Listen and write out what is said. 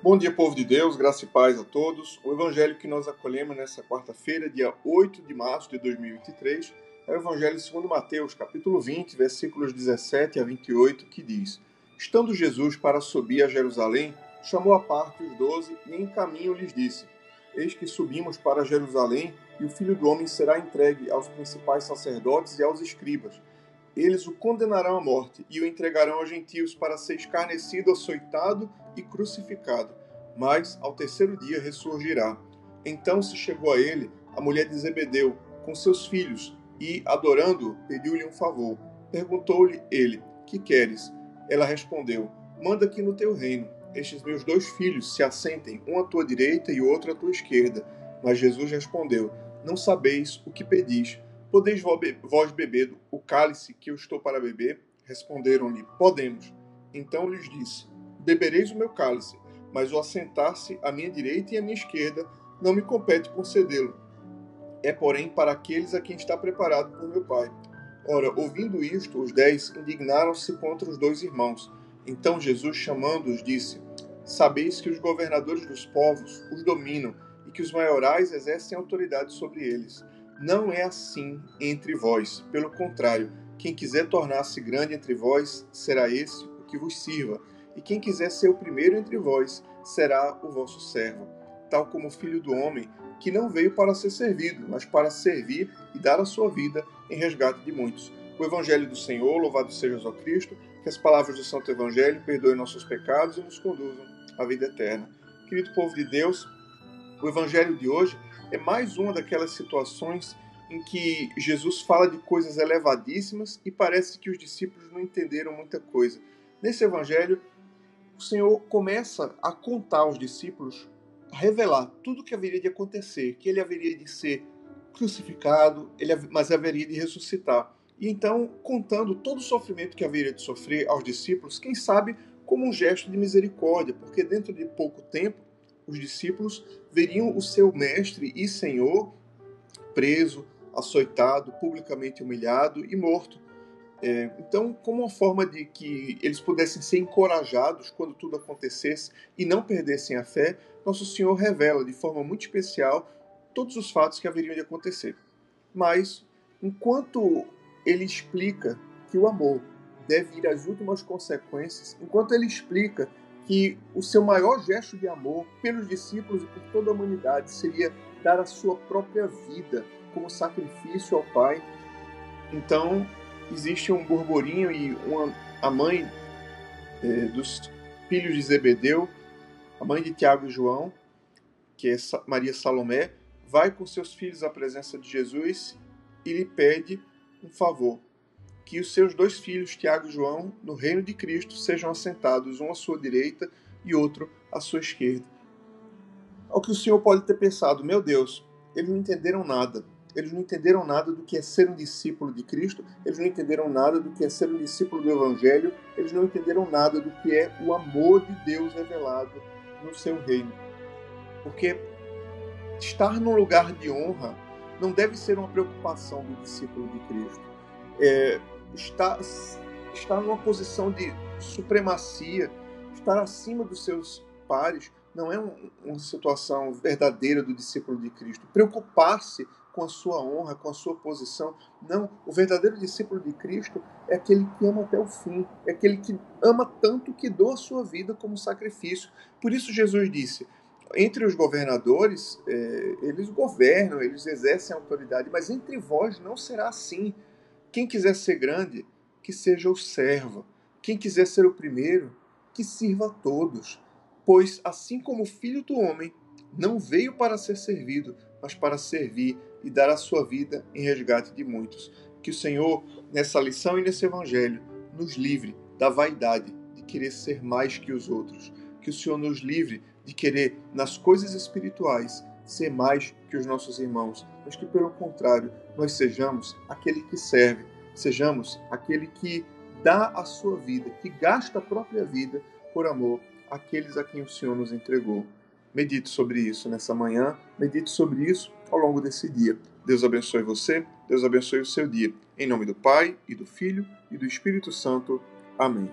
Bom dia, povo de Deus, graça e paz a todos. O evangelho que nós acolhemos nessa quarta-feira, dia 8 de março de 2023, é o evangelho segundo Mateus, capítulo 20, versículos 17 a 28, que diz: Estando Jesus para subir a Jerusalém, chamou à parte os doze e em caminho lhes disse: Eis que subimos para Jerusalém, e o Filho do Homem será entregue aos principais sacerdotes e aos escribas. Eles o condenarão à morte e o entregarão aos gentios para ser escarnecido, açoitado e crucificado. Mas ao terceiro dia ressurgirá. Então se chegou a ele a mulher de Zebedeu com seus filhos e, adorando-o, pediu-lhe um favor. Perguntou-lhe ele: Que queres? Ela respondeu: Manda que no teu reino estes meus dois filhos se assentem, um à tua direita e outro à tua esquerda. Mas Jesus respondeu: Não sabeis o que pedis. Podeis vós beber o cálice que eu estou para beber? Responderam-lhe: Podemos. Então lhes disse: Bebereis o meu cálice, mas o assentar-se à minha direita e à minha esquerda não me compete concedê-lo. É, porém, para aqueles a quem está preparado por meu Pai. Ora, ouvindo isto, os dez indignaram-se contra os dois irmãos. Então Jesus, chamando-os, disse: Sabeis que os governadores dos povos os dominam e que os maiorais exercem autoridade sobre eles. Não é assim entre vós. Pelo contrário, quem quiser tornar-se grande entre vós, será esse o que vos sirva. E quem quiser ser o primeiro entre vós, será o vosso servo. Tal como o filho do homem, que não veio para ser servido, mas para servir e dar a sua vida em resgate de muitos. O Evangelho do Senhor, louvado seja o Cristo, que as palavras do Santo Evangelho perdoem nossos pecados e nos conduzam à vida eterna. Querido povo de Deus, o Evangelho de hoje é mais uma daquelas situações em que Jesus fala de coisas elevadíssimas e parece que os discípulos não entenderam muita coisa. Nesse evangelho, o Senhor começa a contar aos discípulos, a revelar tudo o que haveria de acontecer, que ele haveria de ser crucificado, ele, mas haveria de ressuscitar. E então, contando todo o sofrimento que haveria de sofrer aos discípulos, quem sabe como um gesto de misericórdia, porque dentro de pouco tempo os discípulos veriam o seu mestre e senhor preso, açoitado, publicamente humilhado e morto. É, então, como uma forma de que eles pudessem ser encorajados quando tudo acontecesse e não perdessem a fé, Nosso Senhor revela de forma muito especial todos os fatos que haveriam de acontecer. Mas, enquanto ele explica que o amor deve ir às últimas consequências, enquanto ele explica que o seu maior gesto de amor pelos discípulos e por toda a humanidade seria dar a sua própria vida como sacrifício ao Pai. Então, existe um burburinho e uma, a mãe é, dos filhos de Zebedeu, a mãe de Tiago e João, que é Maria Salomé, vai com seus filhos à presença de Jesus e lhe pede um favor que os seus dois filhos, Tiago e João, no reino de Cristo, sejam assentados, um à sua direita e outro à sua esquerda. Ao que o Senhor pode ter pensado, meu Deus, eles não entenderam nada. Eles não entenderam nada do que é ser um discípulo de Cristo, eles não entenderam nada do que é ser um discípulo do Evangelho, eles não entenderam nada do que é o amor de Deus revelado no seu reino. Porque estar num lugar de honra não deve ser uma preocupação do discípulo de Cristo. É, estar, estar numa posição de supremacia, estar acima dos seus pares, não é um, uma situação verdadeira do discípulo de Cristo. Preocupar-se com a sua honra, com a sua posição. Não, o verdadeiro discípulo de Cristo é aquele que ama até o fim, é aquele que ama tanto que doa a sua vida como sacrifício. Por isso Jesus disse: entre os governadores, é, eles governam, eles exercem autoridade, mas entre vós não será assim. Quem quiser ser grande, que seja o servo. Quem quiser ser o primeiro, que sirva a todos. Pois, assim como o filho do homem não veio para ser servido, mas para servir e dar a sua vida em resgate de muitos. Que o Senhor, nessa lição e nesse evangelho, nos livre da vaidade de querer ser mais que os outros. Que o Senhor nos livre de querer, nas coisas espirituais, ser mais que os nossos irmãos, mas que, pelo contrário, nós sejamos aquele que serve, sejamos aquele que dá a sua vida, que gasta a própria vida por amor àqueles a quem o Senhor nos entregou. Medite sobre isso nessa manhã, medite sobre isso ao longo desse dia. Deus abençoe você, Deus abençoe o seu dia. Em nome do Pai, e do Filho, e do Espírito Santo. Amém.